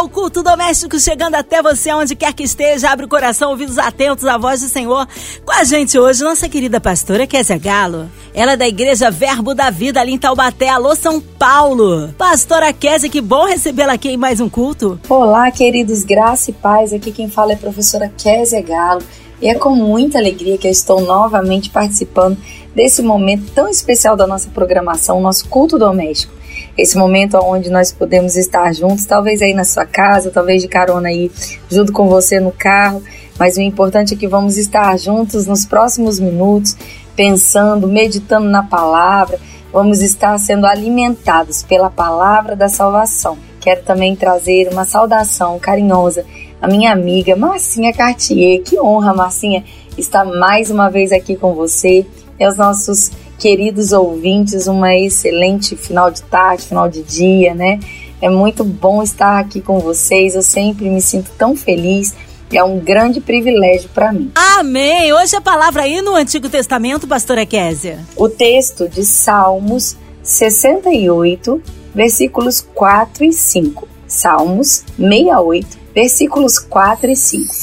O culto doméstico chegando até você onde quer que esteja. Abre o coração, ouvidos atentos à voz do Senhor. Com a gente hoje, nossa querida pastora Kézia Galo. Ela é da Igreja Verbo da Vida ali em Taubaté. Alô, São Paulo. Pastora Kézia, que bom recebê-la aqui em mais um culto. Olá, queridos, graça e paz. Aqui quem fala é a professora Kézia Galo. E é com muita alegria que eu estou novamente participando desse momento tão especial da nossa programação, nosso culto doméstico. Esse momento onde nós podemos estar juntos, talvez aí na sua casa, talvez de carona aí junto com você no carro, mas o importante é que vamos estar juntos nos próximos minutos, pensando, meditando na palavra, vamos estar sendo alimentados pela palavra da salvação. Quero também trazer uma saudação carinhosa à minha amiga Marcinha Cartier. Que honra, Marcinha, estar mais uma vez aqui com você e aos nossos queridos ouvintes. Uma excelente final de tarde, final de dia, né? É muito bom estar aqui com vocês. Eu sempre me sinto tão feliz é um grande privilégio para mim. Amém! Hoje a palavra aí no Antigo Testamento, pastora Késia. O texto de Salmos 68, versículos 4 e 5. Salmos 68, versículos 4 e 5.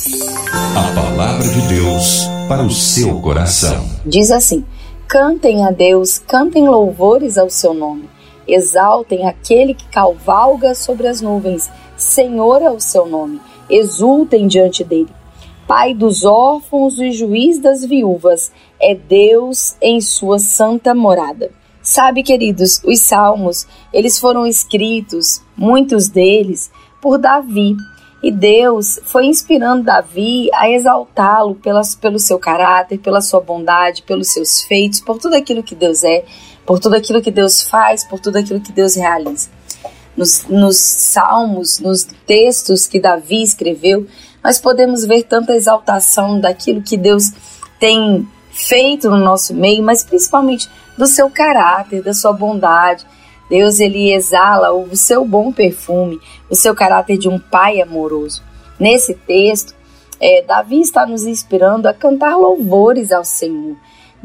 A palavra de Deus para o seu coração. Diz assim: Cantem a Deus, cantem louvores ao seu nome. Exaltem aquele que cavalga sobre as nuvens. Senhor é o seu nome exultem diante dele. Pai dos órfãos e juiz das viúvas, é Deus em sua santa morada. Sabe, queridos, os salmos, eles foram escritos, muitos deles, por Davi. E Deus foi inspirando Davi a exaltá-lo pelo seu caráter, pela sua bondade, pelos seus feitos, por tudo aquilo que Deus é, por tudo aquilo que Deus faz, por tudo aquilo que Deus realiza nos, nos salmos, nos textos que Davi escreveu, nós podemos ver tanta exaltação daquilo que Deus tem feito no nosso meio, mas principalmente do seu caráter, da sua bondade. Deus ele exala o seu bom perfume, o seu caráter de um pai amoroso. Nesse texto, é, Davi está nos inspirando a cantar louvores ao Senhor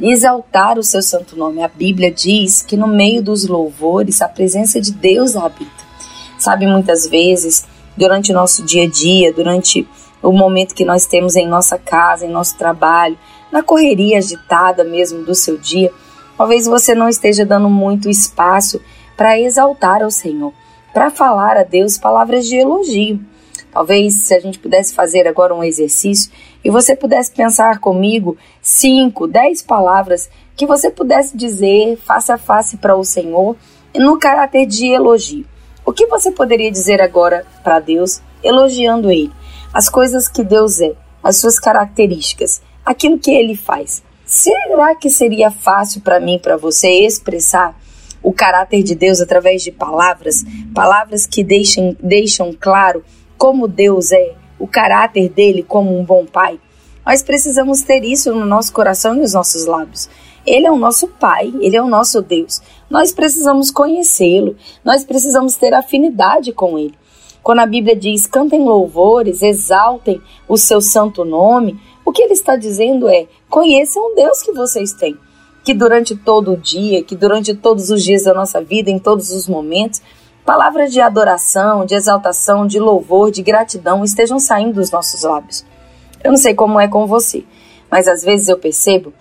exaltar o seu santo nome. A Bíblia diz que no meio dos louvores a presença de Deus habita. Sabe, muitas vezes, durante o nosso dia a dia, durante o momento que nós temos em nossa casa, em nosso trabalho, na correria agitada mesmo do seu dia, talvez você não esteja dando muito espaço para exaltar ao Senhor, para falar a Deus palavras de elogio. Talvez se a gente pudesse fazer agora um exercício e você pudesse pensar comigo cinco, dez palavras que você pudesse dizer face a face para o Senhor no caráter de elogio. O que você poderia dizer agora para Deus elogiando Ele? As coisas que Deus é, as suas características, aquilo que Ele faz. Será que seria fácil para mim, para você expressar o caráter de Deus através de palavras, palavras que deixem, deixam claro como Deus é, o caráter dele como um bom pai. Nós precisamos ter isso no nosso coração e nos nossos lábios. Ele é o nosso Pai, Ele é o nosso Deus. Nós precisamos conhecê-lo, nós precisamos ter afinidade com Ele. Quando a Bíblia diz cantem louvores, exaltem o seu santo nome, o que ele está dizendo é: conheçam o Deus que vocês têm. Que durante todo o dia, que durante todos os dias da nossa vida, em todos os momentos, Palavras de adoração, de exaltação, de louvor, de gratidão estejam saindo dos nossos lábios. Eu não sei como é com você, mas às vezes eu percebo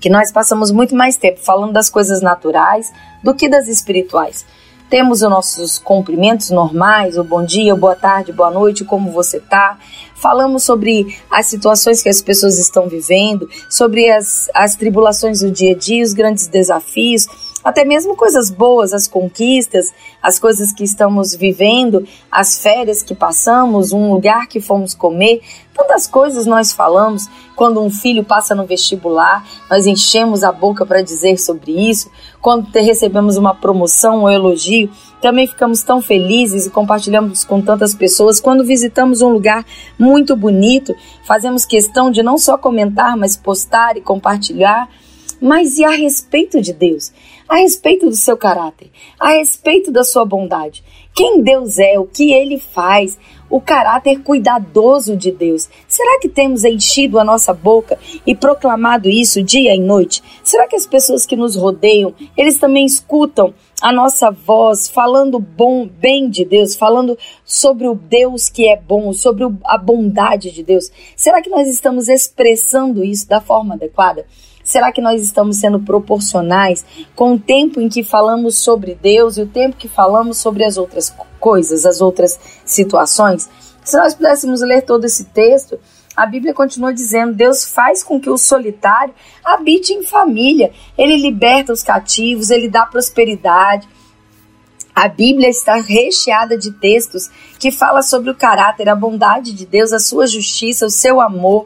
que nós passamos muito mais tempo falando das coisas naturais do que das espirituais. Temos os nossos cumprimentos normais, o bom dia, boa tarde, boa noite, como você está. Falamos sobre as situações que as pessoas estão vivendo, sobre as, as tribulações do dia a dia, os grandes desafios, até mesmo coisas boas, as conquistas, as coisas que estamos vivendo, as férias que passamos, um lugar que fomos comer, tantas coisas nós falamos. Quando um filho passa no vestibular, nós enchemos a boca para dizer sobre isso. Quando recebemos uma promoção ou um elogio, também ficamos tão felizes e compartilhamos com tantas pessoas. Quando visitamos um lugar muito bonito, fazemos questão de não só comentar, mas postar e compartilhar. Mas e a respeito de Deus? A respeito do seu caráter? A respeito da sua bondade? quem Deus é, o que ele faz, o caráter cuidadoso de Deus. Será que temos enchido a nossa boca e proclamado isso dia e noite? Será que as pessoas que nos rodeiam, eles também escutam a nossa voz falando bom, bem de Deus, falando sobre o Deus que é bom, sobre a bondade de Deus? Será que nós estamos expressando isso da forma adequada? Será que nós estamos sendo proporcionais com o tempo em que falamos sobre Deus e o tempo que falamos sobre as outras coisas, as outras situações? Se nós pudéssemos ler todo esse texto, a Bíblia continua dizendo: Deus faz com que o solitário habite em família, ele liberta os cativos, ele dá prosperidade. A Bíblia está recheada de textos que fala sobre o caráter, a bondade de Deus, a sua justiça, o seu amor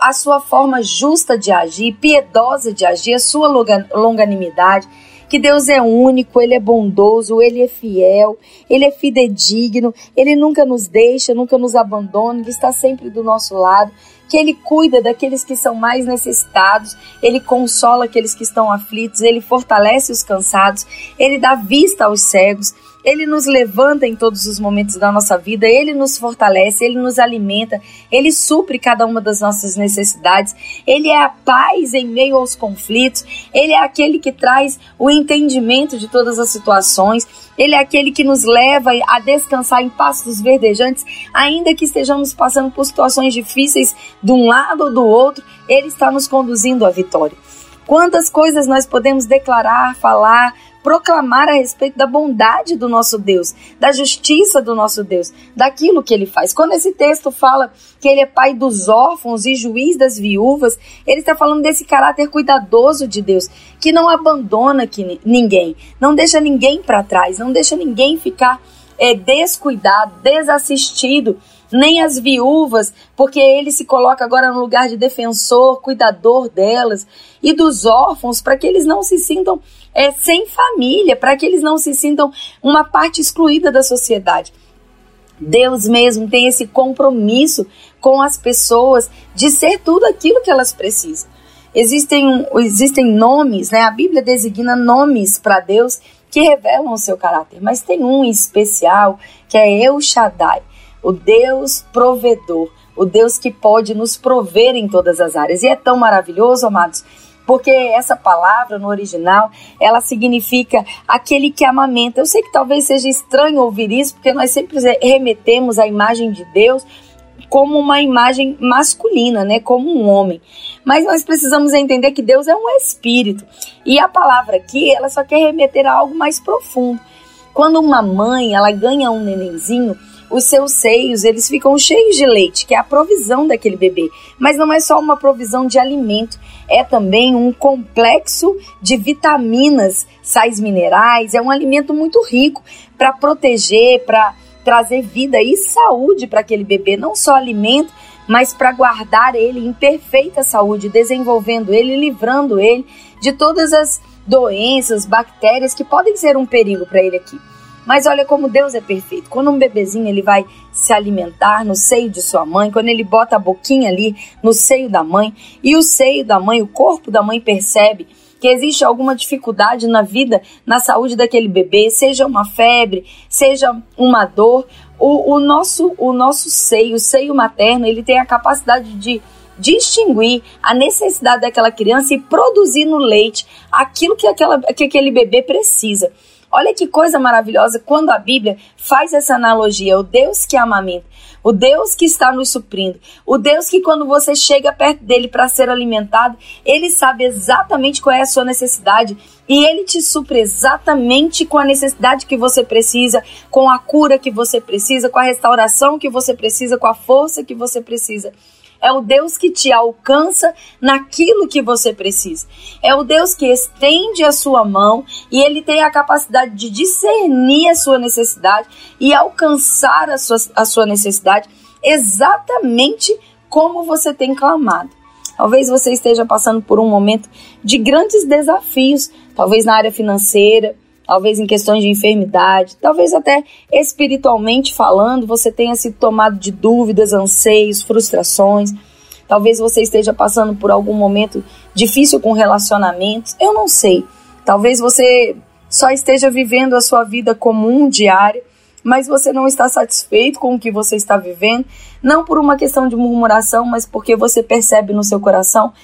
a sua forma justa de agir, piedosa de agir, a sua longanimidade, que Deus é único, Ele é bondoso, Ele é fiel, Ele é fidedigno, Ele nunca nos deixa, nunca nos abandona, Ele está sempre do nosso lado, que Ele cuida daqueles que são mais necessitados, Ele consola aqueles que estão aflitos, Ele fortalece os cansados, Ele dá vista aos cegos, ele nos levanta em todos os momentos da nossa vida, Ele nos fortalece, Ele nos alimenta, Ele supre cada uma das nossas necessidades, Ele é a paz em meio aos conflitos, Ele é aquele que traz o entendimento de todas as situações, Ele é aquele que nos leva a descansar em pastos verdejantes, ainda que estejamos passando por situações difíceis de um lado ou do outro, Ele está nos conduzindo à vitória. Quantas coisas nós podemos declarar, falar, proclamar a respeito da bondade do nosso Deus, da justiça do nosso Deus, daquilo que ele faz. Quando esse texto fala que ele é pai dos órfãos e juiz das viúvas, ele está falando desse caráter cuidadoso de Deus, que não abandona que, ninguém, não deixa ninguém para trás, não deixa ninguém ficar é, descuidado, desassistido nem as viúvas, porque ele se coloca agora no lugar de defensor, cuidador delas, e dos órfãos, para que eles não se sintam é, sem família, para que eles não se sintam uma parte excluída da sociedade. Deus mesmo tem esse compromisso com as pessoas de ser tudo aquilo que elas precisam. Existem, existem nomes, né? A Bíblia designa nomes para Deus que revelam o seu caráter, mas tem um especial que é El Shaddai, o Deus provedor, o Deus que pode nos prover em todas as áreas. E é tão maravilhoso, amados, porque essa palavra no original, ela significa aquele que amamenta. Eu sei que talvez seja estranho ouvir isso, porque nós sempre remetemos a imagem de Deus como uma imagem masculina, né, como um homem. Mas nós precisamos entender que Deus é um espírito. E a palavra aqui, ela só quer remeter a algo mais profundo. Quando uma mãe, ela ganha um nenenzinho, os seus seios, eles ficam cheios de leite, que é a provisão daquele bebê. Mas não é só uma provisão de alimento, é também um complexo de vitaminas, sais minerais, é um alimento muito rico para proteger, para trazer vida e saúde para aquele bebê, não só alimento, mas para guardar ele em perfeita saúde, desenvolvendo ele, livrando ele de todas as doenças, bactérias que podem ser um perigo para ele aqui. Mas olha como Deus é perfeito. Quando um bebezinho ele vai se alimentar no seio de sua mãe, quando ele bota a boquinha ali no seio da mãe, e o seio da mãe, o corpo da mãe percebe que existe alguma dificuldade na vida, na saúde daquele bebê, seja uma febre, seja uma dor, o, o nosso, o nosso seio, o seio materno, ele tem a capacidade de distinguir a necessidade daquela criança e produzir no leite aquilo que, aquela, que aquele bebê precisa. Olha que coisa maravilhosa quando a Bíblia faz essa analogia, o Deus que amamenta, o Deus que está nos suprindo, o Deus que quando você chega perto dele para ser alimentado, ele sabe exatamente qual é a sua necessidade e ele te supre exatamente com a necessidade que você precisa, com a cura que você precisa, com a restauração que você precisa, com a força que você precisa. É o Deus que te alcança naquilo que você precisa. É o Deus que estende a sua mão e ele tem a capacidade de discernir a sua necessidade e alcançar a sua, a sua necessidade exatamente como você tem clamado. Talvez você esteja passando por um momento de grandes desafios, talvez na área financeira, talvez em questões de enfermidade, talvez até espiritualmente falando, você tenha se tomado de dúvidas, anseios, frustrações. Talvez você esteja passando por algum momento difícil com relacionamentos, eu não sei. Talvez você só esteja vivendo a sua vida comum diária, mas você não está satisfeito com o que você está vivendo, não por uma questão de murmuração, mas porque você percebe no seu coração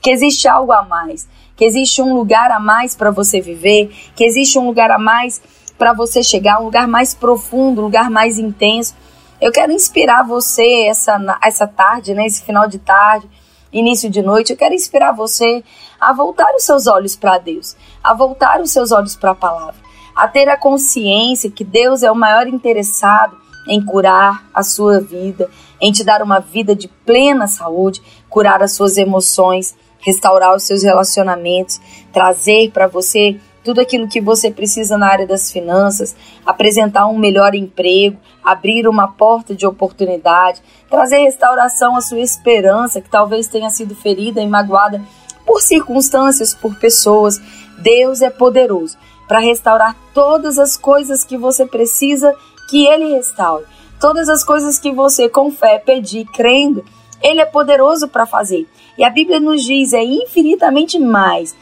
que existe algo a mais, que existe um lugar a mais para você viver, que existe um lugar a mais para você chegar, um lugar mais profundo, um lugar mais intenso. Eu quero inspirar você essa, essa tarde, né, esse final de tarde, início de noite, eu quero inspirar você a voltar os seus olhos para Deus, a voltar os seus olhos para a palavra a ter a consciência que Deus é o maior interessado em curar a sua vida, em te dar uma vida de plena saúde, curar as suas emoções, restaurar os seus relacionamentos, trazer para você tudo aquilo que você precisa na área das finanças, apresentar um melhor emprego, abrir uma porta de oportunidade, trazer restauração à sua esperança, que talvez tenha sido ferida e magoada por circunstâncias, por pessoas. Deus é poderoso para restaurar todas as coisas que você precisa que Ele restaure. Todas as coisas que você, com fé, pedir, crendo, Ele é poderoso para fazer. E a Bíblia nos diz: é infinitamente mais,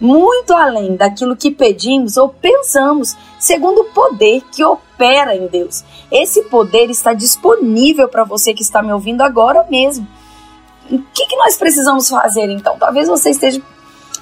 muito além daquilo que pedimos ou pensamos, segundo o poder que opera em Deus. Esse poder está disponível para você que está me ouvindo agora mesmo. O que, que nós precisamos fazer então? Talvez você esteja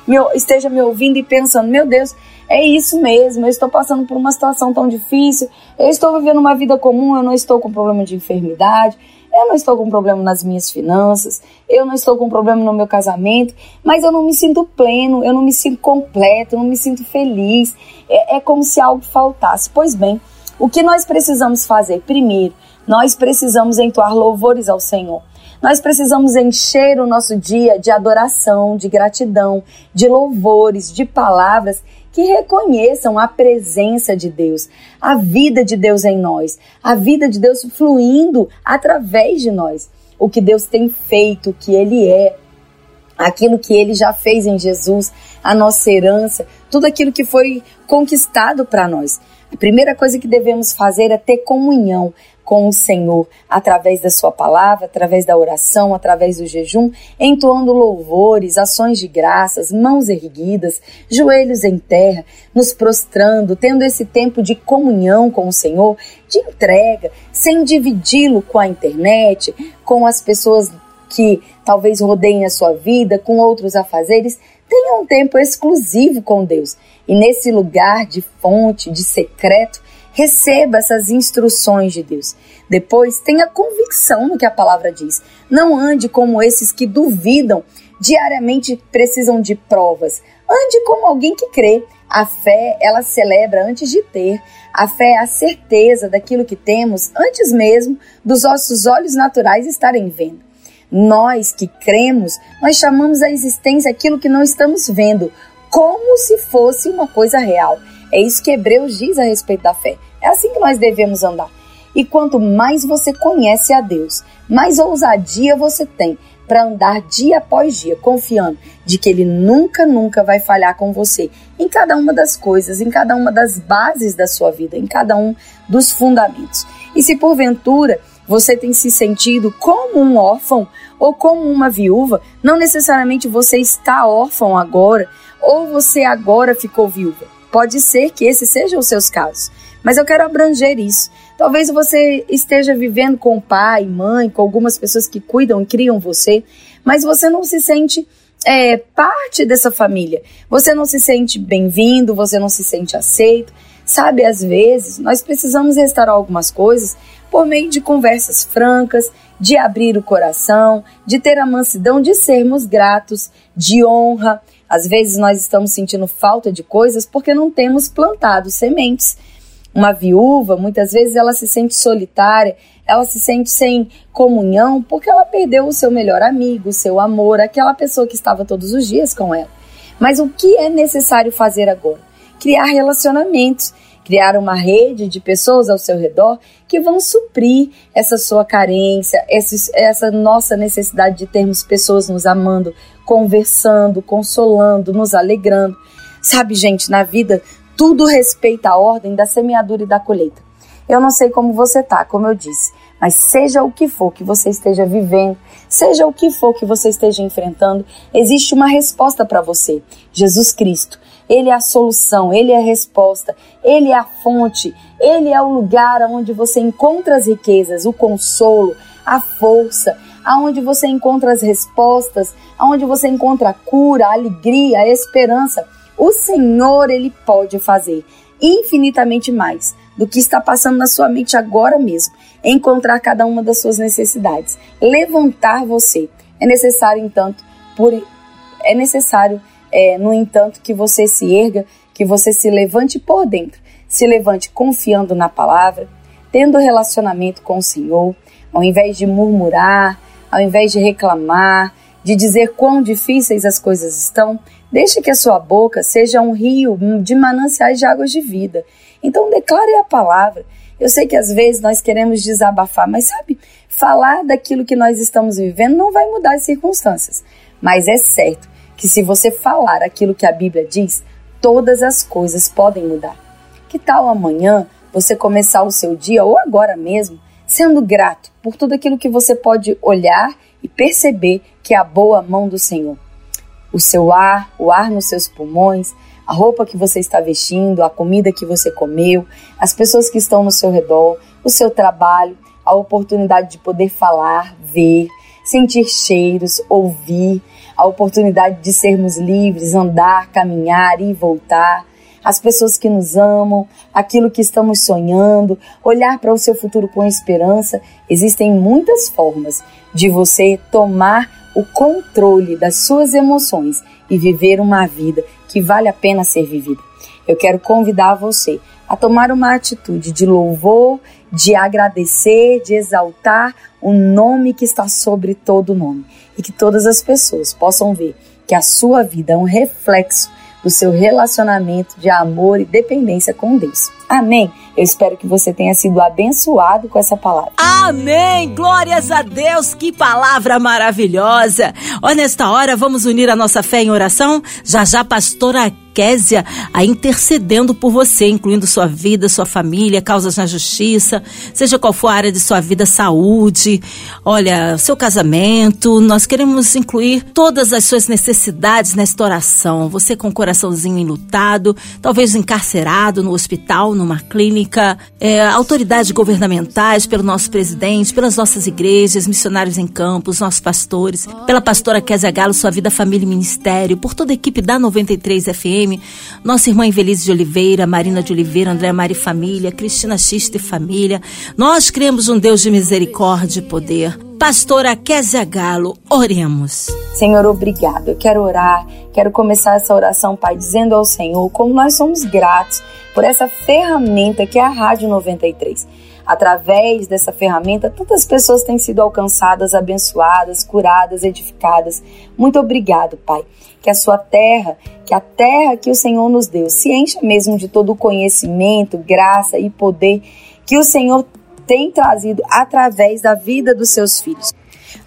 me, esteja me ouvindo e pensando: meu Deus, é isso mesmo, eu estou passando por uma situação tão difícil, eu estou vivendo uma vida comum, eu não estou com problema de enfermidade, eu não estou com problema nas minhas finanças, eu não estou com problema no meu casamento, mas eu não me sinto pleno, eu não me sinto completo, eu não me sinto feliz. É, é como se algo faltasse. Pois bem, o que nós precisamos fazer? Primeiro, nós precisamos entoar louvores ao Senhor. Nós precisamos encher o nosso dia de adoração, de gratidão, de louvores, de palavras que reconheçam a presença de Deus, a vida de Deus em nós, a vida de Deus fluindo através de nós. O que Deus tem feito, o que Ele é, aquilo que Ele já fez em Jesus, a nossa herança, tudo aquilo que foi conquistado para nós. A primeira coisa que devemos fazer é ter comunhão, com o Senhor através da Sua palavra, através da oração, através do jejum, entoando louvores, ações de graças, mãos erguidas, joelhos em terra, nos prostrando, tendo esse tempo de comunhão com o Senhor, de entrega, sem dividi-lo com a internet, com as pessoas que talvez rodeiem a sua vida, com outros afazeres. Tenha um tempo exclusivo com Deus. E nesse lugar de fonte, de secreto, Receba essas instruções de Deus. Depois, tenha convicção no que a palavra diz. Não ande como esses que duvidam, diariamente precisam de provas. Ande como alguém que crê. A fé, ela celebra antes de ter. A fé é a certeza daquilo que temos antes mesmo dos nossos olhos naturais estarem vendo. Nós que cremos, nós chamamos a existência aquilo que não estamos vendo, como se fosse uma coisa real. É isso que Hebreus diz a respeito da fé. É assim que nós devemos andar. E quanto mais você conhece a Deus, mais ousadia você tem para andar dia após dia, confiando de que Ele nunca, nunca vai falhar com você em cada uma das coisas, em cada uma das bases da sua vida, em cada um dos fundamentos. E se porventura você tem se sentido como um órfão ou como uma viúva, não necessariamente você está órfão agora ou você agora ficou viúva. Pode ser que esses sejam os seus casos, mas eu quero abranger isso. Talvez você esteja vivendo com pai, mãe, com algumas pessoas que cuidam e criam você, mas você não se sente é, parte dessa família. Você não se sente bem-vindo, você não se sente aceito. Sabe, às vezes nós precisamos restaurar algumas coisas por meio de conversas francas, de abrir o coração, de ter a mansidão de sermos gratos, de honra, às vezes nós estamos sentindo falta de coisas porque não temos plantado sementes. Uma viúva, muitas vezes ela se sente solitária, ela se sente sem comunhão porque ela perdeu o seu melhor amigo, o seu amor, aquela pessoa que estava todos os dias com ela. Mas o que é necessário fazer agora? Criar relacionamentos, criar uma rede de pessoas ao seu redor que vão suprir essa sua carência, essa, essa nossa necessidade de termos pessoas nos amando, conversando, consolando, nos alegrando. Sabe, gente, na vida tudo respeita a ordem da semeadura e da colheita. Eu não sei como você tá, como eu disse, mas seja o que for que você esteja vivendo, seja o que for que você esteja enfrentando, existe uma resposta para você. Jesus Cristo. Ele é a solução, ele é a resposta, ele é a fonte, ele é o lugar onde você encontra as riquezas, o consolo, a força, aonde você encontra as respostas, aonde você encontra a cura, a alegria, a esperança. O Senhor, ele pode fazer infinitamente mais do que está passando na sua mente agora mesmo, encontrar cada uma das suas necessidades, levantar você. É necessário, entanto, por é necessário é, no entanto, que você se erga, que você se levante por dentro, se levante confiando na palavra, tendo relacionamento com o Senhor, ao invés de murmurar, ao invés de reclamar, de dizer quão difíceis as coisas estão, deixe que a sua boca seja um rio de mananciais de águas de vida. Então declare a palavra. Eu sei que às vezes nós queremos desabafar, mas sabe, falar daquilo que nós estamos vivendo não vai mudar as circunstâncias. Mas é certo que se você falar aquilo que a Bíblia diz, todas as coisas podem mudar. Que tal amanhã você começar o seu dia ou agora mesmo sendo grato por tudo aquilo que você pode olhar e perceber que é a boa mão do Senhor? O seu ar, o ar nos seus pulmões, a roupa que você está vestindo, a comida que você comeu, as pessoas que estão no seu redor, o seu trabalho, a oportunidade de poder falar, ver, sentir cheiros, ouvir, a oportunidade de sermos livres, andar, caminhar e voltar, as pessoas que nos amam, aquilo que estamos sonhando, olhar para o seu futuro com esperança. Existem muitas formas de você tomar o controle das suas emoções e viver uma vida que vale a pena ser vivida. Eu quero convidar você a tomar uma atitude de louvor, de agradecer, de exaltar o nome que está sobre todo nome e que todas as pessoas possam ver que a sua vida é um reflexo do seu relacionamento de amor e dependência com Deus. Amém. Eu espero que você tenha sido abençoado com essa palavra. Amém! Glórias a Deus! Que palavra maravilhosa! Olha, nesta hora vamos unir a nossa fé em oração. Já já, pastora Késia, a intercedendo por você, incluindo sua vida, sua família, causas na justiça, seja qual for a área de sua vida, saúde, olha, seu casamento. Nós queremos incluir todas as suas necessidades nesta oração. Você com o coraçãozinho enlutado, talvez encarcerado no hospital, numa clínica, é, autoridades governamentais, pelo nosso presidente, pelas nossas igrejas, missionários em campos, nossos pastores, pela pastora Késia Galo, sua vida, família e ministério, por toda a equipe da 93 FM, nossa irmã Invelise de Oliveira, Marina de Oliveira, André Mari Família, Cristina Xista e Família. Nós cremos um Deus de misericórdia e poder. Pastora Kézia Galo, oremos. Senhor, obrigado. Eu quero orar, quero começar essa oração, Pai, dizendo ao Senhor como nós somos gratos por essa ferramenta que é a Rádio 93. Através dessa ferramenta, tantas pessoas têm sido alcançadas, abençoadas, curadas, edificadas. Muito obrigado, Pai. Que a sua terra, que a terra que o Senhor nos deu, se encha mesmo de todo o conhecimento, graça e poder que o Senhor tem trazido através da vida dos seus filhos.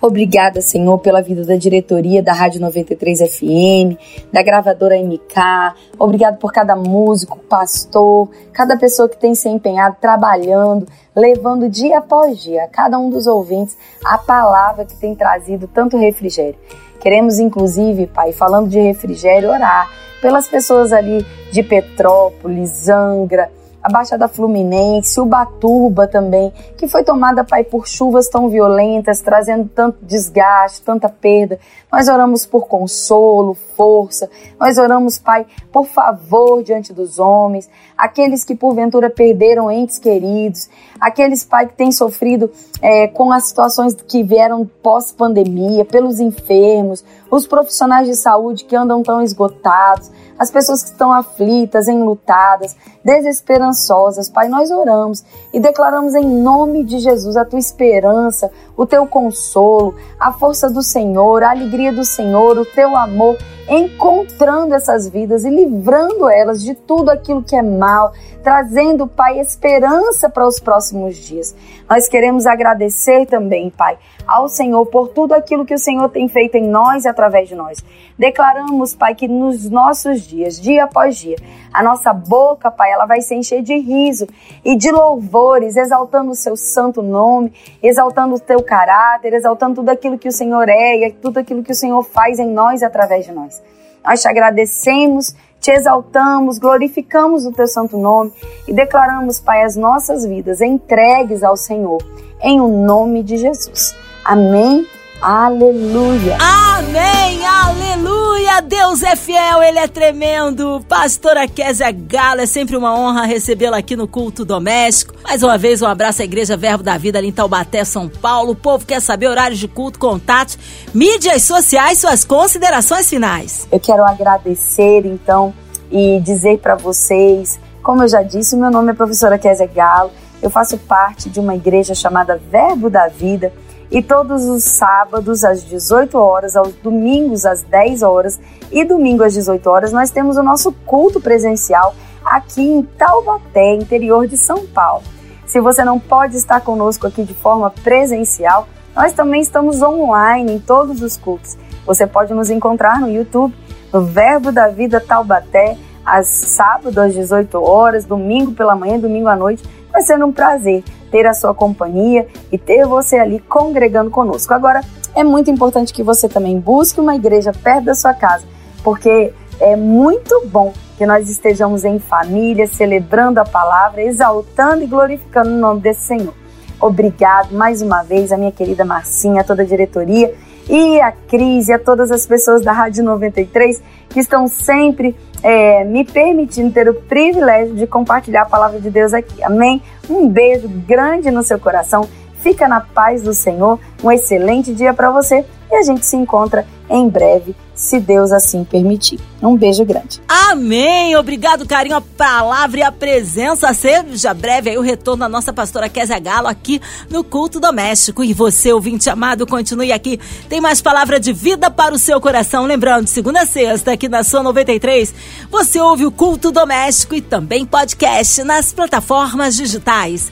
Obrigada, Senhor, pela vida da diretoria da Rádio 93 FM, da gravadora MK. Obrigado por cada músico, pastor, cada pessoa que tem se empenhado, trabalhando, levando dia após dia a cada um dos ouvintes a palavra que tem trazido tanto refrigério. Queremos, inclusive, Pai, falando de refrigério, orar pelas pessoas ali de Petrópolis, Angra, a Baixada Fluminense, Ubatuba também, que foi tomada, Pai, por chuvas tão violentas, trazendo tanto desgaste, tanta perda. Nós oramos por consolo, força. Nós oramos, Pai, por favor diante dos homens, aqueles que porventura perderam entes queridos, aqueles, Pai, que têm sofrido é, com as situações que vieram pós-pandemia, pelos enfermos, os profissionais de saúde que andam tão esgotados as pessoas que estão aflitas, enlutadas, desesperançosas. Pai, nós oramos e declaramos em nome de Jesus a tua esperança, o teu consolo, a força do Senhor, a alegria do Senhor, o teu amor, encontrando essas vidas e livrando elas de tudo aquilo que é mal, trazendo, Pai, esperança para os próximos dias. Nós queremos agradecer também, Pai, ao Senhor por tudo aquilo que o Senhor tem feito em nós e através de nós. Declaramos, Pai, que nos nossos dias, dia após dia, a nossa boca, Pai, ela vai se encher de riso e de louvores, exaltando o seu santo nome, exaltando o teu caráter, exaltando tudo aquilo que o Senhor é e tudo aquilo que o Senhor faz em nós e através de nós. Nós te agradecemos, te exaltamos, glorificamos o teu santo nome e declaramos, Pai, as nossas vidas entregues ao Senhor, em o nome de Jesus. Amém Aleluia. Amém. Aleluia. Deus é fiel, ele é tremendo. Pastora Kézia Galo, é sempre uma honra recebê-la aqui no culto doméstico. Mais uma vez, um abraço à Igreja Verbo da Vida ali em Taubaté, São Paulo. O povo quer saber horários de culto, contatos, mídias sociais, suas considerações finais. Eu quero agradecer então e dizer para vocês, como eu já disse, meu nome é professora Kézia Galo. Eu faço parte de uma igreja chamada Verbo da Vida e todos os sábados às 18 horas, aos domingos às 10 horas e domingo às 18 horas nós temos o nosso culto presencial aqui em Taubaté, interior de São Paulo. Se você não pode estar conosco aqui de forma presencial, nós também estamos online em todos os cultos. Você pode nos encontrar no YouTube, no Verbo da Vida Taubaté, às sábado às 18 horas, domingo pela manhã, domingo à noite. Vai ser um prazer ter a sua companhia e ter você ali congregando conosco. Agora, é muito importante que você também busque uma igreja perto da sua casa, porque é muito bom que nós estejamos em família, celebrando a palavra, exaltando e glorificando o nome desse Senhor. Obrigado mais uma vez a minha querida Marcinha, a toda a diretoria e a Cris e a todas as pessoas da Rádio 93 que estão sempre é, me permitindo ter o privilégio de compartilhar a palavra de Deus aqui. Amém? Um beijo grande no seu coração. Fica na paz do Senhor. Um excelente dia para você e a gente se encontra em breve, se Deus assim permitir. Um beijo grande. Amém! Obrigado, carinho, a palavra e a presença. Seja breve aí o retorno da nossa pastora Kézia Galo aqui no Culto Doméstico. E você, ouvinte amado, continue aqui. Tem mais palavra de vida para o seu coração. Lembrando, segunda a sexta, aqui na Sua 93, você ouve o Culto Doméstico e também podcast nas plataformas digitais.